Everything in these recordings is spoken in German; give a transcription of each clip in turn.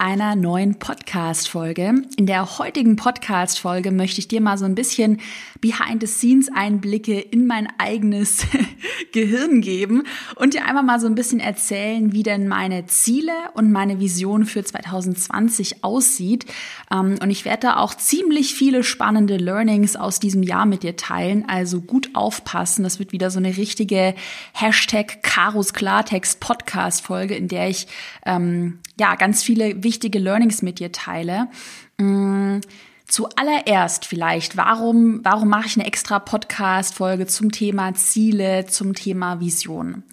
einer neuen Podcast-Folge. In der heutigen Podcast-Folge möchte ich dir mal so ein bisschen Behind-the-Scenes-Einblicke in mein eigenes Gehirn geben und dir einmal mal so ein bisschen erzählen, wie denn meine Ziele und meine Vision für 2020 aussieht. Ähm, und ich werde da auch ziemlich viele spannende Learnings aus diesem Jahr mit dir teilen. Also gut aufpassen. Das wird wieder so eine richtige Hashtag Karos Klartext Podcast Folge, in der ich ähm, ja ganz viele wichtige Learnings mit dir teile. Mm, Zuallererst vielleicht, warum, warum mache ich eine extra Podcast-Folge zum Thema Ziele, zum Thema Vision?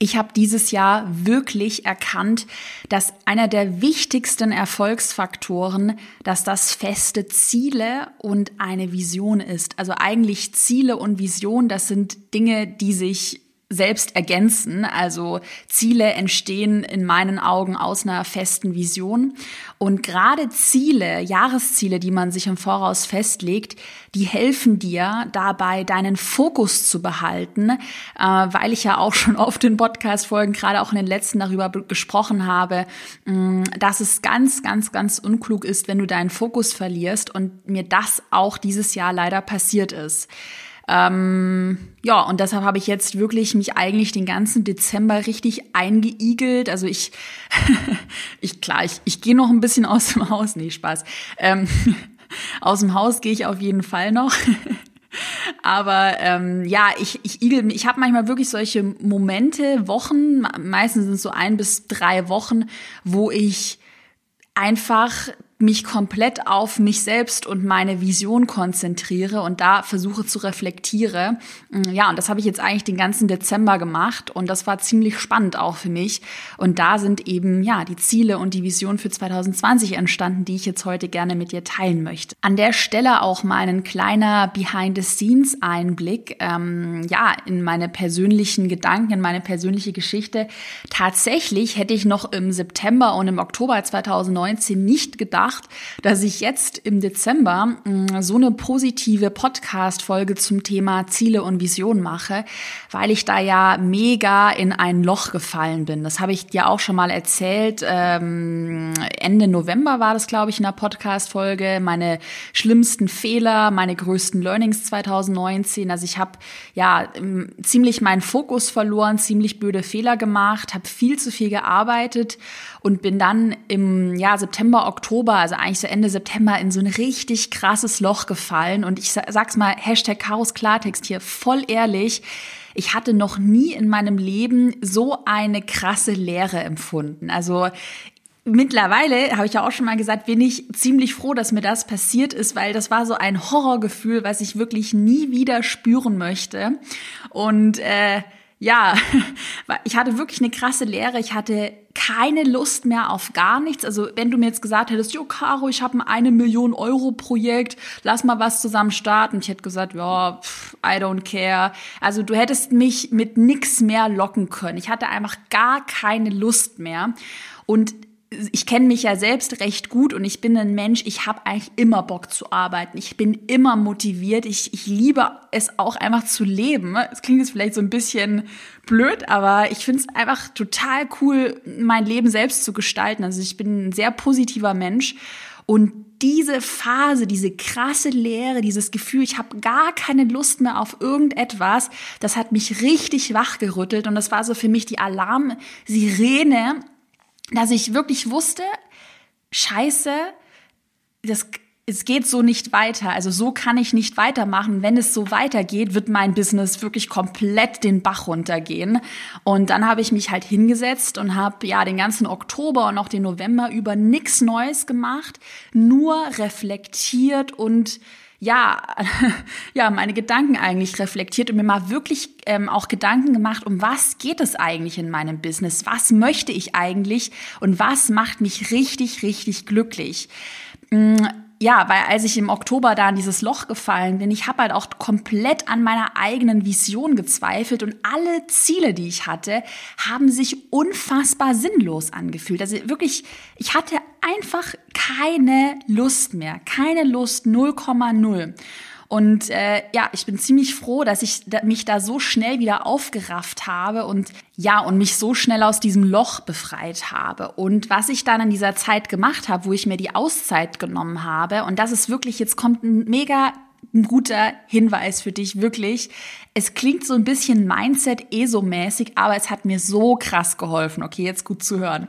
Ich habe dieses Jahr wirklich erkannt, dass einer der wichtigsten Erfolgsfaktoren, dass das feste Ziele und eine Vision ist. Also eigentlich Ziele und Vision, das sind Dinge, die sich selbst ergänzen. Also Ziele entstehen in meinen Augen aus einer festen Vision. Und gerade Ziele, Jahresziele, die man sich im Voraus festlegt, die helfen dir dabei, deinen Fokus zu behalten, äh, weil ich ja auch schon oft in Podcast-Folgen, gerade auch in den letzten, darüber gesprochen habe, mh, dass es ganz, ganz, ganz unklug ist, wenn du deinen Fokus verlierst und mir das auch dieses Jahr leider passiert ist. Ähm, ja, und deshalb habe ich jetzt wirklich mich eigentlich den ganzen Dezember richtig eingeigelt. Also ich, ich klar, ich, ich gehe noch ein bisschen aus dem Haus. Nee, Spaß. Ähm, aus dem Haus gehe ich auf jeden Fall noch. Aber ähm, ja, ich, ich igel. Ich habe manchmal wirklich solche Momente, Wochen, meistens sind es so ein bis drei Wochen, wo ich einfach mich komplett auf mich selbst und meine Vision konzentriere und da versuche zu reflektiere. Mm, ja, und das habe ich jetzt eigentlich den ganzen Dezember gemacht und das war ziemlich spannend auch für mich. Und da sind eben ja die Ziele und die Vision für 2020 entstanden, die ich jetzt heute gerne mit dir teilen möchte. An der Stelle auch mal ein kleiner Behind-the-Scenes-Einblick, ähm, ja, in meine persönlichen Gedanken, in meine persönliche Geschichte. Tatsächlich hätte ich noch im September und im Oktober 2019 nicht gedacht, gedacht, dass ich jetzt im Dezember mm, so eine positive Podcast-Folge zum Thema Ziele und Vision mache, weil ich da ja mega in ein Loch gefallen bin. Das habe ich dir auch schon mal erzählt. Ähm, Ende November war das, glaube ich, in der Podcast-Folge. Meine schlimmsten Fehler, meine größten Learnings 2019. Also ich habe ja ziemlich meinen Fokus verloren, ziemlich blöde Fehler gemacht, habe viel zu viel gearbeitet und bin dann im ja, September, Oktober, also eigentlich so Ende September, in so ein richtig krasses Loch gefallen. Und ich sag's mal, Hashtag Chaos Klartext hier, voll ehrlich. Ich hatte noch nie in meinem Leben so eine krasse Leere empfunden. Also Mittlerweile, habe ich ja auch schon mal gesagt, bin ich ziemlich froh, dass mir das passiert ist, weil das war so ein Horrorgefühl, was ich wirklich nie wieder spüren möchte. Und äh, ja, ich hatte wirklich eine krasse Lehre. Ich hatte keine Lust mehr auf gar nichts. Also wenn du mir jetzt gesagt hättest, jo Caro, ich habe ein eine Million Euro Projekt, lass mal was zusammen starten. Ich hätte gesagt, ja, I don't care. Also du hättest mich mit nix mehr locken können. Ich hatte einfach gar keine Lust mehr. Und ich kenne mich ja selbst recht gut und ich bin ein Mensch, ich habe eigentlich immer Bock zu arbeiten. Ich bin immer motiviert. Ich, ich liebe es auch einfach zu leben. Es klingt jetzt vielleicht so ein bisschen blöd, aber ich finde es einfach total cool, mein Leben selbst zu gestalten. Also ich bin ein sehr positiver Mensch und diese Phase, diese krasse Leere, dieses Gefühl, ich habe gar keine Lust mehr auf irgendetwas, das hat mich richtig wachgerüttelt und das war so für mich die Alarmsirene dass ich wirklich wusste, scheiße, das, es geht so nicht weiter. Also so kann ich nicht weitermachen. Wenn es so weitergeht, wird mein Business wirklich komplett den Bach runtergehen. Und dann habe ich mich halt hingesetzt und habe ja den ganzen Oktober und auch den November über nichts Neues gemacht, nur reflektiert und ja, ja, meine Gedanken eigentlich reflektiert und mir mal wirklich ähm, auch Gedanken gemacht, um was geht es eigentlich in meinem Business? Was möchte ich eigentlich und was macht mich richtig, richtig glücklich? Mm, ja, weil als ich im Oktober da in dieses Loch gefallen bin, ich habe halt auch komplett an meiner eigenen Vision gezweifelt und alle Ziele, die ich hatte, haben sich unfassbar sinnlos angefühlt. Also wirklich, ich hatte einfach keine Lust mehr, keine Lust 0,0. Und äh, ja, ich bin ziemlich froh, dass ich mich da so schnell wieder aufgerafft habe und ja, und mich so schnell aus diesem Loch befreit habe. Und was ich dann in dieser Zeit gemacht habe, wo ich mir die Auszeit genommen habe, und das ist wirklich, jetzt kommt ein mega ein guter Hinweis für dich, wirklich. Es klingt so ein bisschen Mindset-ESO-mäßig, aber es hat mir so krass geholfen. Okay, jetzt gut zu hören.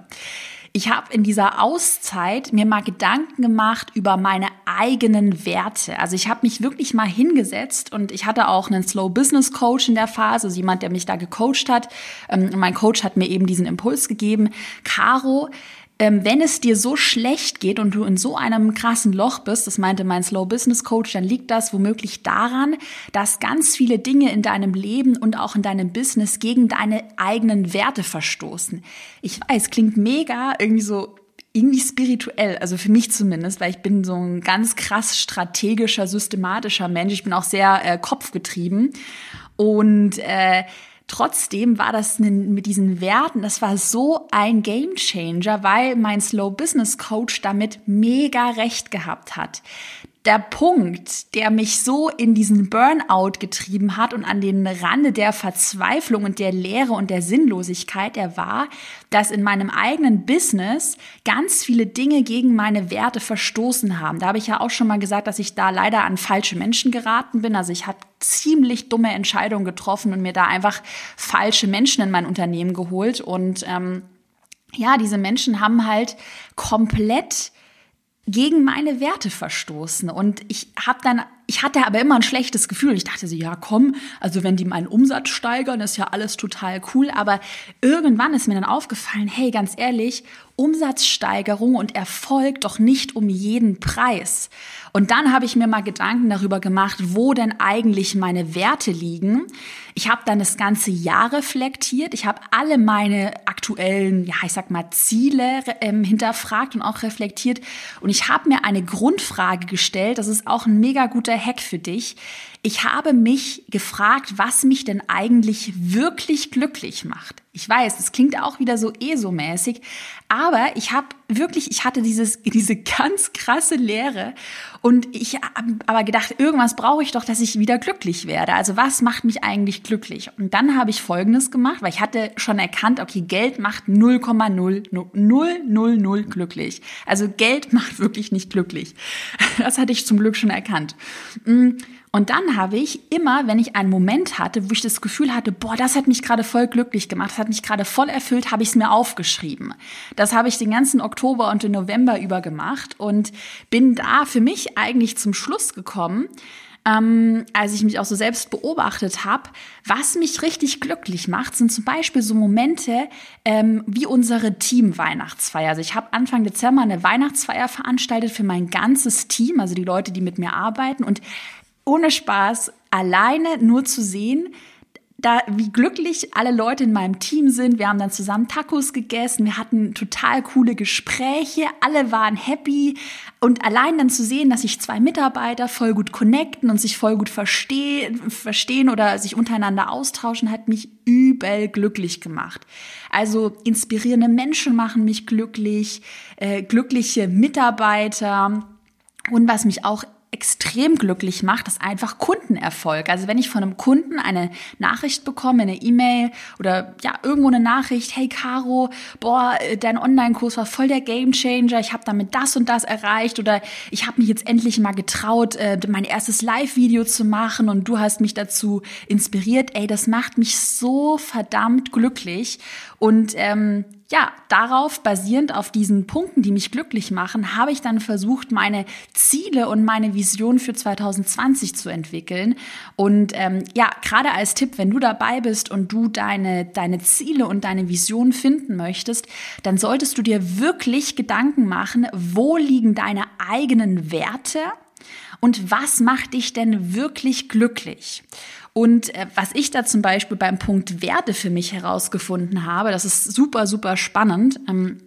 Ich habe in dieser Auszeit mir mal Gedanken gemacht über meine eigenen Werte. Also ich habe mich wirklich mal hingesetzt und ich hatte auch einen Slow Business Coach in der Phase, also jemand, der mich da gecoacht hat. Ähm, mein Coach hat mir eben diesen Impuls gegeben. Caro, ähm, wenn es dir so schlecht geht und du in so einem krassen Loch bist, das meinte mein Slow Business Coach, dann liegt das womöglich daran, dass ganz viele Dinge in deinem Leben und auch in deinem Business gegen deine eigenen Werte verstoßen. Ich weiß, klingt mega irgendwie so irgendwie spirituell, also für mich zumindest, weil ich bin so ein ganz krass strategischer, systematischer Mensch. Ich bin auch sehr äh, kopfgetrieben und äh, Trotzdem war das mit diesen Werten, das war so ein Game Changer, weil mein Slow Business Coach damit mega recht gehabt hat der Punkt, der mich so in diesen Burnout getrieben hat und an den Rande der Verzweiflung und der Leere und der Sinnlosigkeit, der war, dass in meinem eigenen Business ganz viele Dinge gegen meine Werte verstoßen haben. Da habe ich ja auch schon mal gesagt, dass ich da leider an falsche Menschen geraten bin. Also ich habe ziemlich dumme Entscheidungen getroffen und mir da einfach falsche Menschen in mein Unternehmen geholt. Und ähm, ja, diese Menschen haben halt komplett gegen meine Werte verstoßen. Und ich habe dann, ich hatte aber immer ein schlechtes Gefühl. Ich dachte so, ja, komm, also wenn die meinen Umsatz steigern, ist ja alles total cool. Aber irgendwann ist mir dann aufgefallen, hey, ganz ehrlich, Umsatzsteigerung und Erfolg doch nicht um jeden Preis. Und dann habe ich mir mal Gedanken darüber gemacht, wo denn eigentlich meine Werte liegen. Ich habe dann das ganze Jahr reflektiert. Ich habe alle meine aktuellen, ja, ich sag mal, Ziele ähm, hinterfragt und auch reflektiert. Und ich habe mir eine Grundfrage gestellt. Das ist auch ein mega guter Hack für dich. Ich habe mich gefragt, was mich denn eigentlich wirklich glücklich macht. Ich weiß, das klingt auch wieder so ESO-mäßig, aber ich habe wirklich, ich hatte dieses, diese ganz krasse Lehre und ich habe aber gedacht, irgendwas brauche ich doch, dass ich wieder glücklich werde. Also was macht mich eigentlich glücklich? Und dann habe ich Folgendes gemacht, weil ich hatte schon erkannt, okay, Geld macht 0,000 glücklich. Also Geld macht wirklich nicht glücklich. Das hatte ich zum Glück schon erkannt. Und dann habe ich immer, wenn ich einen Moment hatte, wo ich das Gefühl hatte, boah, das hat mich gerade voll glücklich gemacht, das hat mich gerade voll erfüllt, habe ich es mir aufgeschrieben. Das habe ich den ganzen Oktober und den November über gemacht und bin da für mich eigentlich zum Schluss gekommen, ähm, als ich mich auch so selbst beobachtet habe, was mich richtig glücklich macht, sind zum Beispiel so Momente ähm, wie unsere Team-Weihnachtsfeier. Also ich habe Anfang Dezember eine Weihnachtsfeier veranstaltet für mein ganzes Team, also die Leute, die mit mir arbeiten und ohne Spaß, alleine nur zu sehen, da, wie glücklich alle Leute in meinem Team sind. Wir haben dann zusammen Tacos gegessen, wir hatten total coole Gespräche, alle waren happy. Und allein dann zu sehen, dass sich zwei Mitarbeiter voll gut connecten und sich voll gut verstehen, verstehen oder sich untereinander austauschen, hat mich übel glücklich gemacht. Also inspirierende Menschen machen mich glücklich, äh, glückliche Mitarbeiter. Und was mich auch extrem glücklich macht, ist einfach Kundenerfolg. Also wenn ich von einem Kunden eine Nachricht bekomme, eine E-Mail oder ja, irgendwo eine Nachricht, hey Caro, boah, dein Online-Kurs war voll der Gamechanger, ich habe damit das und das erreicht oder ich habe mich jetzt endlich mal getraut, äh, mein erstes Live-Video zu machen und du hast mich dazu inspiriert, ey, das macht mich so verdammt glücklich und ähm, ja, darauf basierend auf diesen Punkten, die mich glücklich machen, habe ich dann versucht, meine Ziele und meine Vision für 2020 zu entwickeln. Und ähm, ja, gerade als Tipp, wenn du dabei bist und du deine, deine Ziele und deine Vision finden möchtest, dann solltest du dir wirklich Gedanken machen, wo liegen deine eigenen Werte und was macht dich denn wirklich glücklich? Und äh, was ich da zum Beispiel beim Punkt Werte für mich herausgefunden habe, das ist super, super spannend. Ähm,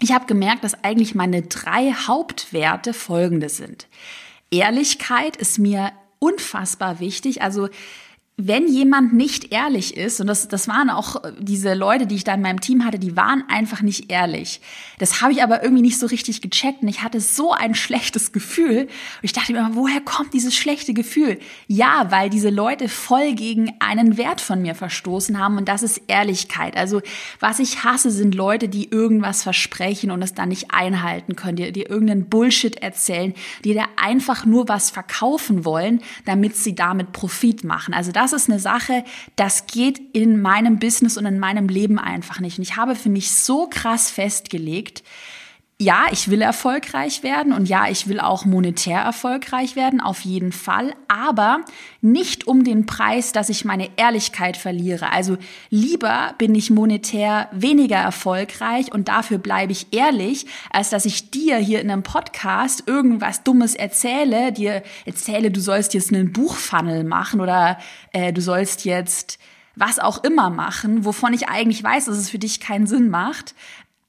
ich habe gemerkt, dass eigentlich meine drei Hauptwerte folgende sind. Ehrlichkeit ist mir unfassbar wichtig. Also wenn jemand nicht ehrlich ist, und das, das waren auch diese Leute, die ich da in meinem Team hatte, die waren einfach nicht ehrlich. Das habe ich aber irgendwie nicht so richtig gecheckt und ich hatte so ein schlechtes Gefühl. Und ich dachte mir immer, woher kommt dieses schlechte Gefühl? Ja, weil diese Leute voll gegen einen Wert von mir verstoßen haben und das ist Ehrlichkeit. Also was ich hasse, sind Leute, die irgendwas versprechen und es dann nicht einhalten können, die, die irgendeinen Bullshit erzählen, die da einfach nur was verkaufen wollen, damit sie damit Profit machen. Also das das ist eine Sache, das geht in meinem Business und in meinem Leben einfach nicht. Und ich habe für mich so krass festgelegt, ja, ich will erfolgreich werden und ja, ich will auch monetär erfolgreich werden, auf jeden Fall, aber nicht um den Preis, dass ich meine Ehrlichkeit verliere. Also lieber bin ich monetär weniger erfolgreich und dafür bleibe ich ehrlich, als dass ich dir hier in einem Podcast irgendwas Dummes erzähle, dir erzähle, du sollst jetzt einen Buchfunnel machen oder äh, du sollst jetzt was auch immer machen, wovon ich eigentlich weiß, dass es für dich keinen Sinn macht,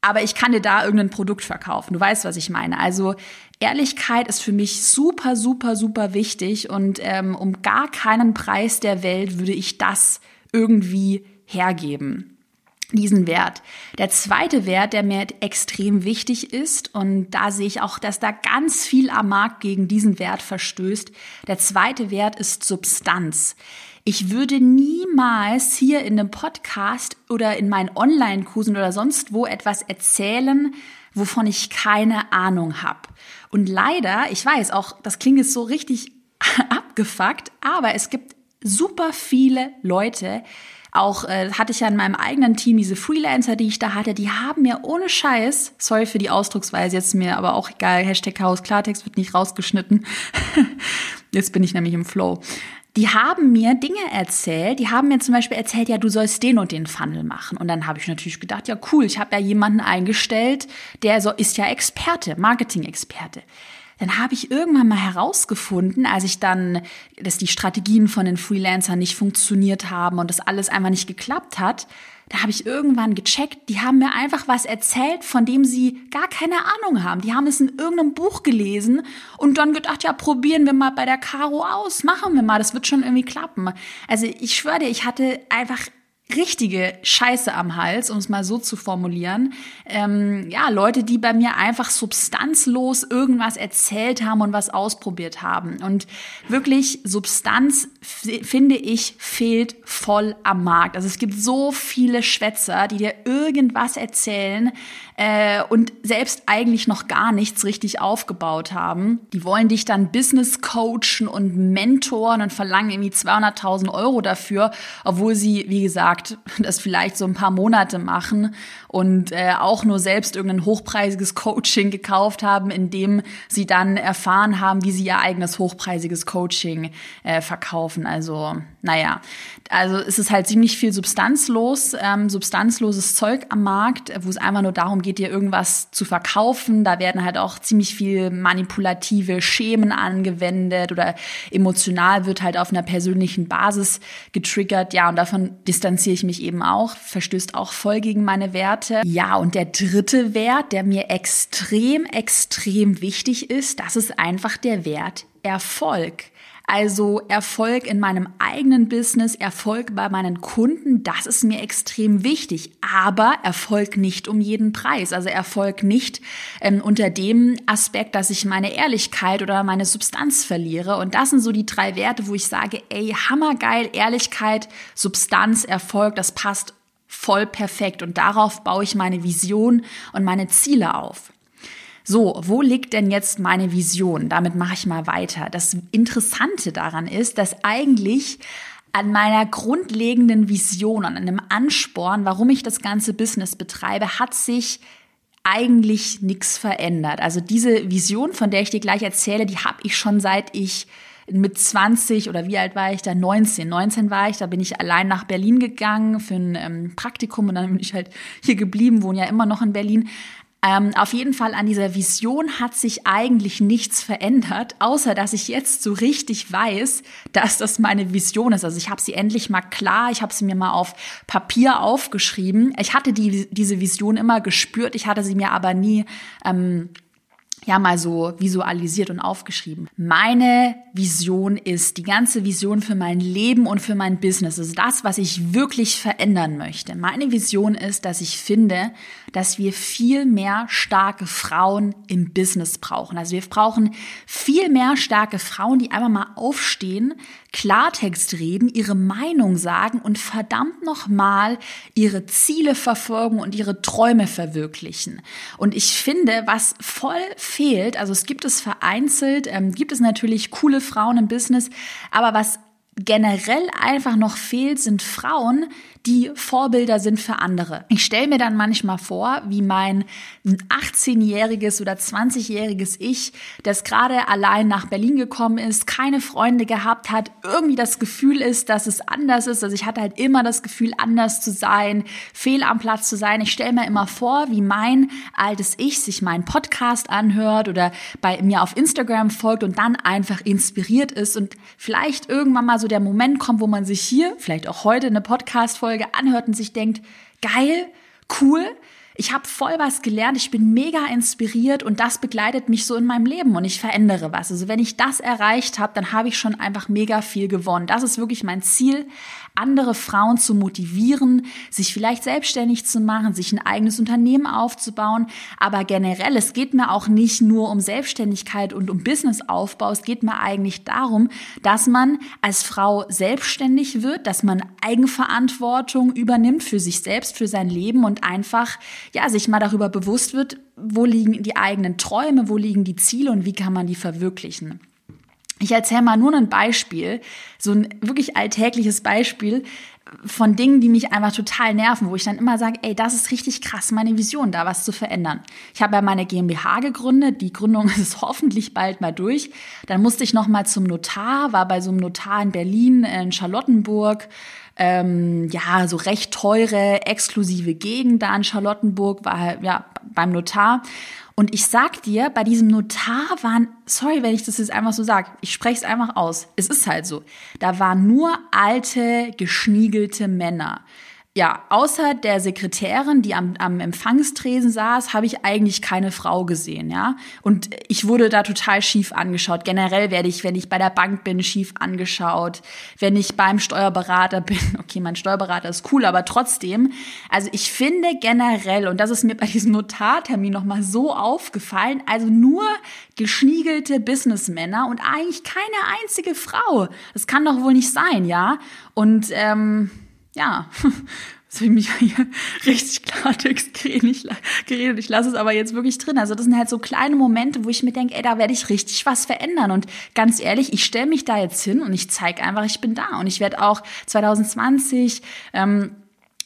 aber ich kann dir da irgendein Produkt verkaufen. Du weißt, was ich meine. Also Ehrlichkeit ist für mich super, super, super wichtig und ähm, um gar keinen Preis der Welt würde ich das irgendwie hergeben diesen Wert. Der zweite Wert, der mir extrem wichtig ist, und da sehe ich auch, dass da ganz viel am Markt gegen diesen Wert verstößt. Der zweite Wert ist Substanz. Ich würde niemals hier in einem Podcast oder in meinen Online-Kursen oder sonst wo etwas erzählen, wovon ich keine Ahnung habe. Und leider, ich weiß auch, das klingt jetzt so richtig abgefuckt, aber es gibt super viele Leute, auch äh, hatte ich ja in meinem eigenen Team diese Freelancer, die ich da hatte, die haben mir ohne Scheiß, sorry für die Ausdrucksweise, jetzt mir aber auch egal, Hashtag Chaos Klartext wird nicht rausgeschnitten. jetzt bin ich nämlich im Flow die haben mir Dinge erzählt, die haben mir zum Beispiel erzählt, ja, du sollst den und den Funnel machen. Und dann habe ich natürlich gedacht, ja, cool, ich habe ja jemanden eingestellt, der so ist ja Experte, Marketing-Experte. Dann habe ich irgendwann mal herausgefunden, als ich dann, dass die Strategien von den Freelancern nicht funktioniert haben und das alles einfach nicht geklappt hat, da habe ich irgendwann gecheckt, die haben mir einfach was erzählt, von dem sie gar keine Ahnung haben. Die haben es in irgendeinem Buch gelesen und dann gedacht, ja, probieren wir mal bei der Caro aus, machen wir mal, das wird schon irgendwie klappen. Also ich schwöre dir, ich hatte einfach richtige Scheiße am Hals, um es mal so zu formulieren. Ähm, ja, Leute, die bei mir einfach substanzlos irgendwas erzählt haben und was ausprobiert haben. Und wirklich Substanz, finde ich, fehlt voll am Markt. Also es gibt so viele Schwätzer, die dir irgendwas erzählen äh, und selbst eigentlich noch gar nichts richtig aufgebaut haben. Die wollen dich dann Business coachen und mentoren und verlangen irgendwie 200.000 Euro dafür, obwohl sie, wie gesagt, das vielleicht so ein paar Monate machen und äh, auch nur selbst irgendein hochpreisiges Coaching gekauft haben, in dem sie dann erfahren haben, wie sie ihr eigenes hochpreisiges Coaching äh, verkaufen. Also, naja, also es ist halt ziemlich viel substanzlos, ähm, substanzloses Zeug am Markt, wo es einfach nur darum geht, dir irgendwas zu verkaufen. Da werden halt auch ziemlich viel manipulative Schemen angewendet oder emotional wird halt auf einer persönlichen Basis getriggert. Ja, und davon distanziere ich mich eben auch, verstößt auch voll gegen meine Werte. Ja, und der dritte Wert, der mir extrem, extrem wichtig ist, das ist einfach der Wert Erfolg. Also Erfolg in meinem eigenen Business, Erfolg bei meinen Kunden, das ist mir extrem wichtig. Aber Erfolg nicht um jeden Preis. Also Erfolg nicht ähm, unter dem Aspekt, dass ich meine Ehrlichkeit oder meine Substanz verliere. Und das sind so die drei Werte, wo ich sage, ey, hammergeil, Ehrlichkeit, Substanz, Erfolg, das passt voll perfekt. Und darauf baue ich meine Vision und meine Ziele auf. So, wo liegt denn jetzt meine Vision? Damit mache ich mal weiter. Das Interessante daran ist, dass eigentlich an meiner grundlegenden Vision, an einem Ansporn, warum ich das ganze Business betreibe, hat sich eigentlich nichts verändert. Also diese Vision, von der ich dir gleich erzähle, die habe ich schon seit ich mit 20 oder wie alt war ich da? 19. 19 war ich, da bin ich allein nach Berlin gegangen für ein ähm, Praktikum und dann bin ich halt hier geblieben, wohne ja immer noch in Berlin. Ähm, auf jeden Fall an dieser Vision hat sich eigentlich nichts verändert, außer dass ich jetzt so richtig weiß, dass das meine Vision ist. Also ich habe sie endlich mal klar, ich habe sie mir mal auf Papier aufgeschrieben. Ich hatte die, diese Vision immer gespürt, ich hatte sie mir aber nie ähm, ja mal so visualisiert und aufgeschrieben. Meine Vision ist die ganze Vision für mein Leben und für mein Business. Also das, was ich wirklich verändern möchte. Meine Vision ist, dass ich finde, dass wir viel mehr starke Frauen im Business brauchen. Also wir brauchen viel mehr starke Frauen, die einfach mal aufstehen, Klartext reden, ihre Meinung sagen und verdammt nochmal ihre Ziele verfolgen und ihre Träume verwirklichen. Und ich finde, was voll fehlt, also es gibt es vereinzelt, ähm, gibt es natürlich coole Frauen im Business, aber was generell einfach noch fehlt, sind Frauen, die Vorbilder sind für andere. Ich stelle mir dann manchmal vor, wie mein 18-jähriges oder 20-jähriges Ich, das gerade allein nach Berlin gekommen ist, keine Freunde gehabt hat, irgendwie das Gefühl ist, dass es anders ist. Also ich hatte halt immer das Gefühl, anders zu sein, fehl am Platz zu sein. Ich stelle mir immer vor, wie mein altes Ich sich meinen Podcast anhört oder bei mir auf Instagram folgt und dann einfach inspiriert ist und vielleicht irgendwann mal so der Moment kommt, wo man sich hier, vielleicht auch heute eine Podcast-Folge Folge anhört und sich denkt, geil, cool, ich habe voll was gelernt, ich bin mega inspiriert und das begleitet mich so in meinem Leben und ich verändere was. Also wenn ich das erreicht habe, dann habe ich schon einfach mega viel gewonnen. Das ist wirklich mein Ziel, andere Frauen zu motivieren, sich vielleicht selbstständig zu machen, sich ein eigenes Unternehmen aufzubauen. Aber generell, es geht mir auch nicht nur um Selbstständigkeit und um Businessaufbau. Es geht mir eigentlich darum, dass man als Frau selbstständig wird, dass man Eigenverantwortung übernimmt für sich selbst, für sein Leben und einfach, ja, sich mal darüber bewusst wird, wo liegen die eigenen Träume, wo liegen die Ziele und wie kann man die verwirklichen. Ich erzähle mal nur ein Beispiel, so ein wirklich alltägliches Beispiel von Dingen, die mich einfach total nerven, wo ich dann immer sage, ey, das ist richtig krass, meine Vision, da was zu verändern. Ich habe ja meine GmbH gegründet, die Gründung ist hoffentlich bald mal durch. Dann musste ich noch mal zum Notar, war bei so einem Notar in Berlin, in Charlottenburg, ähm, ja, so recht teure, exklusive Gegend da in Charlottenburg, war ja beim Notar. Und ich sag dir, bei diesem Notar waren, sorry, wenn ich das jetzt einfach so sage, ich spreche es einfach aus. Es ist halt so. Da waren nur alte, geschniegelte Männer ja, außer der Sekretärin, die am, am Empfangstresen saß, habe ich eigentlich keine Frau gesehen, ja. Und ich wurde da total schief angeschaut. Generell werde ich, wenn ich bei der Bank bin, schief angeschaut. Wenn ich beim Steuerberater bin, okay, mein Steuerberater ist cool, aber trotzdem. Also ich finde generell, und das ist mir bei diesem Notartermin nochmal so aufgefallen, also nur geschniegelte Businessmänner und eigentlich keine einzige Frau. Das kann doch wohl nicht sein, ja. Und ähm, ja, so ich mich hier richtig Klartext geredet. Ich lasse es aber jetzt wirklich drin. Also das sind halt so kleine Momente, wo ich mir denke, ey, da werde ich richtig was verändern. Und ganz ehrlich, ich stelle mich da jetzt hin und ich zeige einfach, ich bin da. Und ich werde auch 2020 ähm,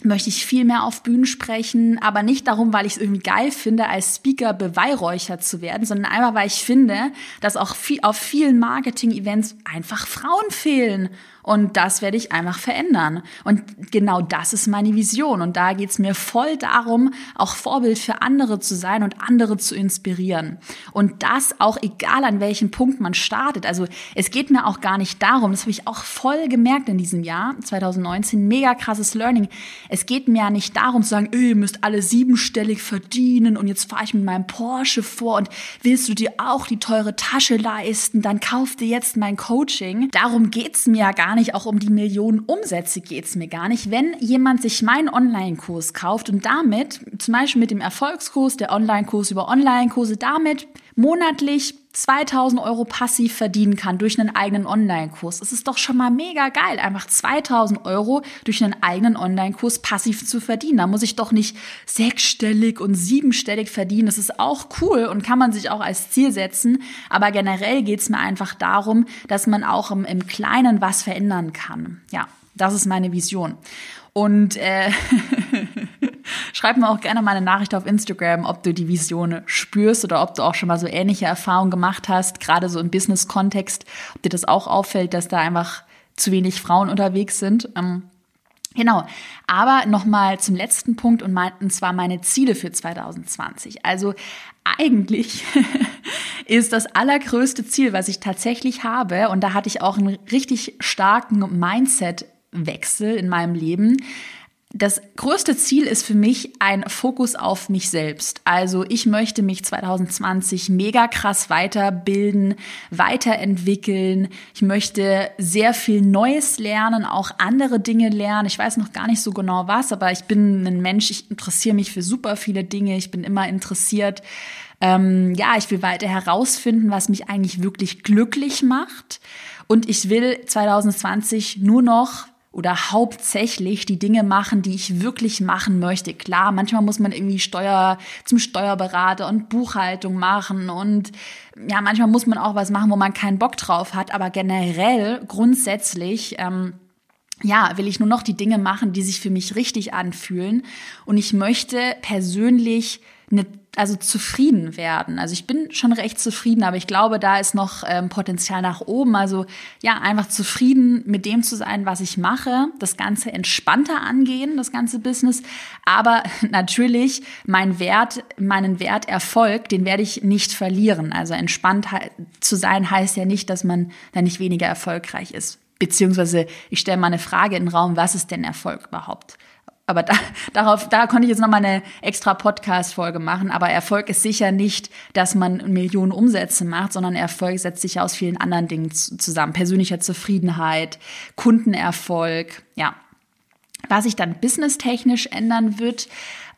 möchte ich viel mehr auf Bühnen sprechen, aber nicht darum, weil ich es irgendwie geil finde, als Speaker beweihräuchert zu werden, sondern einfach, weil ich finde, dass auch viel, auf vielen Marketing-Events einfach Frauen fehlen. Und das werde ich einfach verändern. Und genau das ist meine Vision. Und da geht es mir voll darum, auch Vorbild für andere zu sein und andere zu inspirieren. Und das auch egal an welchem Punkt man startet. Also es geht mir auch gar nicht darum, das habe ich auch voll gemerkt in diesem Jahr, 2019, mega krasses Learning. Es geht mir ja nicht darum zu sagen, ihr müsst alle siebenstellig verdienen und jetzt fahre ich mit meinem Porsche vor und willst du dir auch die teure Tasche leisten, dann kauf dir jetzt mein Coaching. Darum geht's mir ja gar gar nicht, auch um die Millionen Umsätze geht es mir gar nicht. Wenn jemand sich meinen Online-Kurs kauft und damit, zum Beispiel mit dem Erfolgskurs, der Online-Kurs über Online-Kurse, damit monatlich 2000 Euro passiv verdienen kann durch einen eigenen Online-Kurs. Das ist doch schon mal mega geil, einfach 2000 Euro durch einen eigenen Online-Kurs passiv zu verdienen. Da muss ich doch nicht sechsstellig und siebenstellig verdienen. Das ist auch cool und kann man sich auch als Ziel setzen. Aber generell geht es mir einfach darum, dass man auch im, im Kleinen was verändern kann. Ja, das ist meine Vision. Und äh, schreib mir auch gerne mal eine Nachricht auf Instagram, ob du die Vision spürst oder ob du auch schon mal so ähnliche Erfahrungen gemacht hast, gerade so im Business-Kontext, ob dir das auch auffällt, dass da einfach zu wenig Frauen unterwegs sind. Ähm, Genau. Aber nochmal zum letzten Punkt und, mein, und zwar meine Ziele für 2020. Also eigentlich ist das allergrößte Ziel, was ich tatsächlich habe, und da hatte ich auch einen richtig starken Mindset-Wechsel in meinem Leben, das größte Ziel ist für mich ein Fokus auf mich selbst. Also ich möchte mich 2020 mega krass weiterbilden, weiterentwickeln. Ich möchte sehr viel Neues lernen, auch andere Dinge lernen. Ich weiß noch gar nicht so genau was, aber ich bin ein Mensch, ich interessiere mich für super viele Dinge. Ich bin immer interessiert. Ähm, ja, ich will weiter herausfinden, was mich eigentlich wirklich glücklich macht. Und ich will 2020 nur noch oder hauptsächlich die Dinge machen, die ich wirklich machen möchte. Klar, manchmal muss man irgendwie Steuer zum Steuerberater und Buchhaltung machen und ja, manchmal muss man auch was machen, wo man keinen Bock drauf hat. Aber generell, grundsätzlich, ähm, ja, will ich nur noch die Dinge machen, die sich für mich richtig anfühlen. Und ich möchte persönlich eine also zufrieden werden. Also ich bin schon recht zufrieden, aber ich glaube, da ist noch ähm, Potenzial nach oben. Also ja, einfach zufrieden mit dem zu sein, was ich mache, das Ganze entspannter angehen, das ganze Business. Aber natürlich mein Wert, meinen Wert Erfolg, den werde ich nicht verlieren. Also entspannt zu sein heißt ja nicht, dass man da nicht weniger erfolgreich ist. Beziehungsweise ich stelle mal eine Frage in den Raum, was ist denn Erfolg überhaupt? Aber da, darauf, da konnte ich jetzt noch mal eine extra Podcast-Folge machen. Aber Erfolg ist sicher nicht, dass man Millionen Umsätze macht, sondern Erfolg setzt sich aus vielen anderen Dingen zusammen. Persönlicher Zufriedenheit, Kundenerfolg, ja. Was sich dann businesstechnisch ändern wird,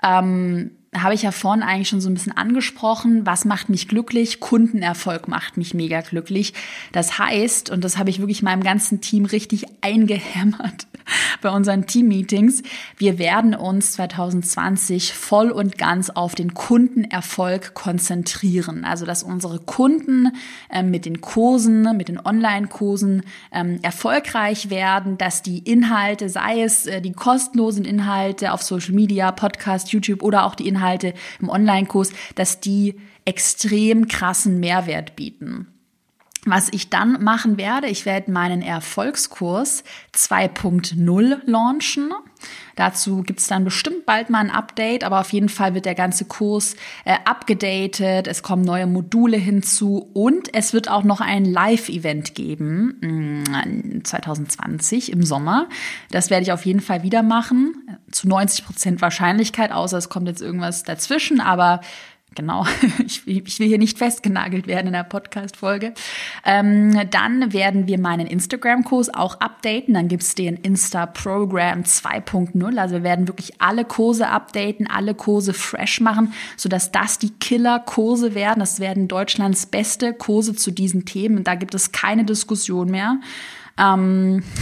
ähm, habe ich ja vorhin eigentlich schon so ein bisschen angesprochen. Was macht mich glücklich? Kundenerfolg macht mich mega glücklich. Das heißt, und das habe ich wirklich meinem ganzen Team richtig eingehämmert bei unseren Team-Meetings, wir werden uns 2020 voll und ganz auf den Kundenerfolg konzentrieren. Also, dass unsere Kunden äh, mit den Kursen, mit den Online-Kursen ähm, erfolgreich werden, dass die Inhalte, sei es äh, die kostenlosen Inhalte auf Social Media, Podcast, YouTube oder auch die Inhalte, Inhalte im Online-Kurs, dass die extrem krassen Mehrwert bieten. Was ich dann machen werde, ich werde meinen Erfolgskurs 2.0 launchen. Dazu gibt's dann bestimmt bald mal ein Update, aber auf jeden Fall wird der ganze Kurs äh, abgedatet, es kommen neue Module hinzu und es wird auch noch ein Live-Event geben, mh, mm, 2020 im Sommer. Das werde ich auf jeden Fall wieder machen, zu 90 Prozent Wahrscheinlichkeit, außer es kommt jetzt irgendwas dazwischen, aber Genau, ich, ich, will hier nicht festgenagelt werden in der Podcast-Folge. Ähm, dann werden wir meinen Instagram-Kurs auch updaten. Dann gibt's den Insta-Program 2.0. Also wir werden wirklich alle Kurse updaten, alle Kurse fresh machen, sodass das die Killer-Kurse werden. Das werden Deutschlands beste Kurse zu diesen Themen. Da gibt es keine Diskussion mehr. Ähm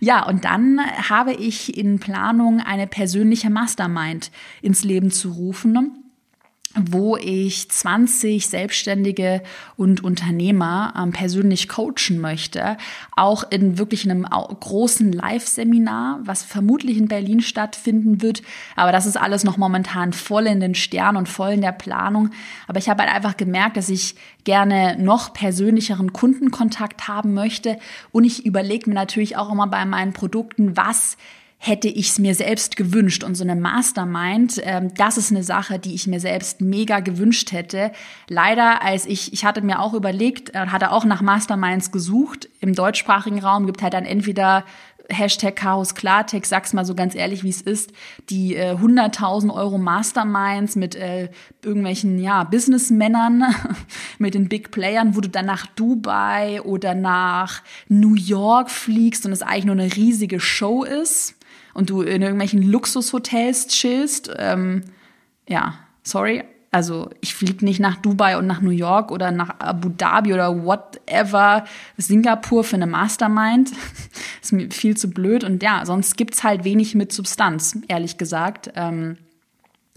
Ja, und dann habe ich in Planung eine persönliche Mastermind ins Leben zu rufen wo ich 20 Selbstständige und Unternehmer ähm, persönlich coachen möchte, auch in wirklich einem großen Live-Seminar, was vermutlich in Berlin stattfinden wird. Aber das ist alles noch momentan voll in den Sternen und voll in der Planung. Aber ich habe halt einfach gemerkt, dass ich gerne noch persönlicheren Kundenkontakt haben möchte. Und ich überlege mir natürlich auch immer bei meinen Produkten, was hätte ich es mir selbst gewünscht. Und so eine Mastermind, ähm, das ist eine Sache, die ich mir selbst mega gewünscht hätte. Leider, als ich, ich hatte mir auch überlegt, äh, hatte auch nach Masterminds gesucht. Im deutschsprachigen Raum gibt halt dann entweder Hashtag Chaos Klartext, sag's mal so ganz ehrlich, wie es ist, die äh, 100.000 Euro Masterminds mit äh, irgendwelchen, ja, Businessmännern, mit den Big Playern, wo du dann nach Dubai oder nach New York fliegst und es eigentlich nur eine riesige Show ist und du in irgendwelchen Luxushotels chillst, ähm, ja, sorry. Also ich fliege nicht nach Dubai und nach New York oder nach Abu Dhabi oder whatever, Singapur für eine Mastermind. ist mir viel zu blöd. Und ja, sonst gibt's halt wenig mit Substanz, ehrlich gesagt. Ähm,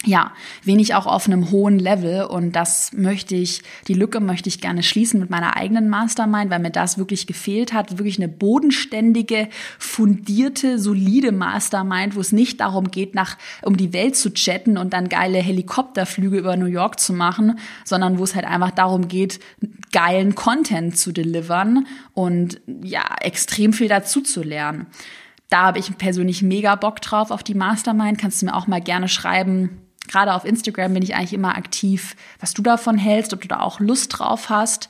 ja, wenig auch auf einem hohen Level und das möchte ich, die Lücke möchte ich gerne schließen mit meiner eigenen Mastermind, weil mir das wirklich gefehlt hat, wirklich eine bodenständige, fundierte, solide Mastermind, wo es nicht darum geht, nach, um die Welt zu chatten und dann geile Helikopterflüge über New York zu machen, sondern wo es halt einfach darum geht, geilen Content zu delivern und ja, extrem viel dazu zu lernen. Da habe ich persönlich mega Bock drauf auf die Mastermind. Kannst du mir auch mal gerne schreiben. Gerade auf Instagram bin ich eigentlich immer aktiv, was du davon hältst, ob du da auch Lust drauf hast,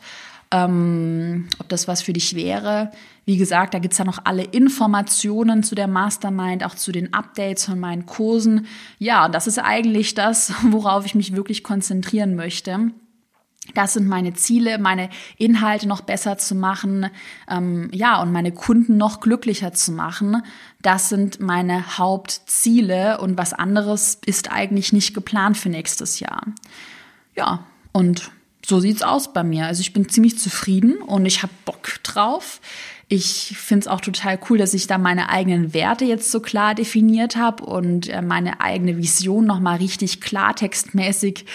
ähm, ob das was für dich wäre. Wie gesagt, da gibt's ja noch alle Informationen zu der Mastermind, auch zu den Updates von meinen Kursen. Ja, das ist eigentlich das, worauf ich mich wirklich konzentrieren möchte. Das sind meine Ziele, meine Inhalte noch besser zu machen, ähm, ja, und meine Kunden noch glücklicher zu machen. Das sind meine Hauptziele und was anderes ist eigentlich nicht geplant für nächstes Jahr. Ja, und so sieht's aus bei mir. Also ich bin ziemlich zufrieden und ich habe Bock drauf. Ich finde es auch total cool, dass ich da meine eigenen Werte jetzt so klar definiert habe und äh, meine eigene Vision nochmal richtig klartextmäßig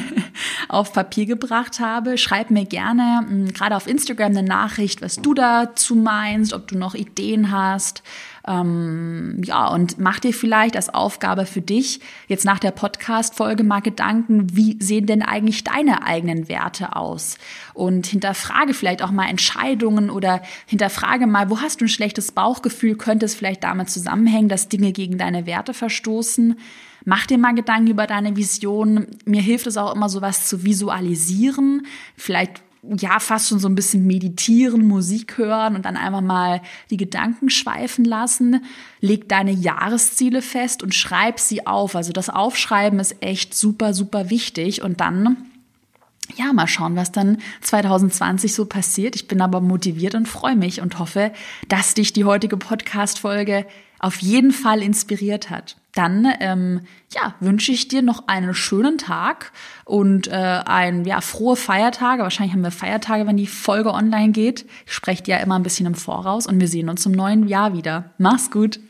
auf Papier gebracht habe. Schreib mir gerne hm, gerade auf Instagram eine Nachricht, was du dazu meinst, ob du noch Ideen hast. Ähm, ja, und mach dir vielleicht als Aufgabe für dich jetzt nach der Podcast-Folge mal Gedanken, wie sehen denn eigentlich deine eigenen Werte aus? Und hinterfrage vielleicht auch mal Entscheidungen oder hinterfrage mal, wo hast du ein schlechtes Bauchgefühl? Könnte es vielleicht damit zusammenhängen, dass Dinge gegen deine Werte verstoßen? Mach dir mal Gedanken über deine Vision. Mir hilft es auch immer, sowas zu visualisieren. Vielleicht ja fast schon so ein bisschen meditieren, Musik hören und dann einfach mal die Gedanken schweifen lassen. Leg deine Jahresziele fest und schreib sie auf. Also das Aufschreiben ist echt super, super wichtig. Und dann ja, mal schauen, was dann 2020 so passiert. Ich bin aber motiviert und freue mich und hoffe, dass dich die heutige Podcast-Folge auf jeden Fall inspiriert hat. Dann ähm, ja, wünsche ich dir noch einen schönen Tag und äh, ein ja, frohe Feiertage. Wahrscheinlich haben wir Feiertage, wenn die Folge online geht. Ich spreche dir ja immer ein bisschen im Voraus und wir sehen uns im neuen Jahr wieder. Mach's gut.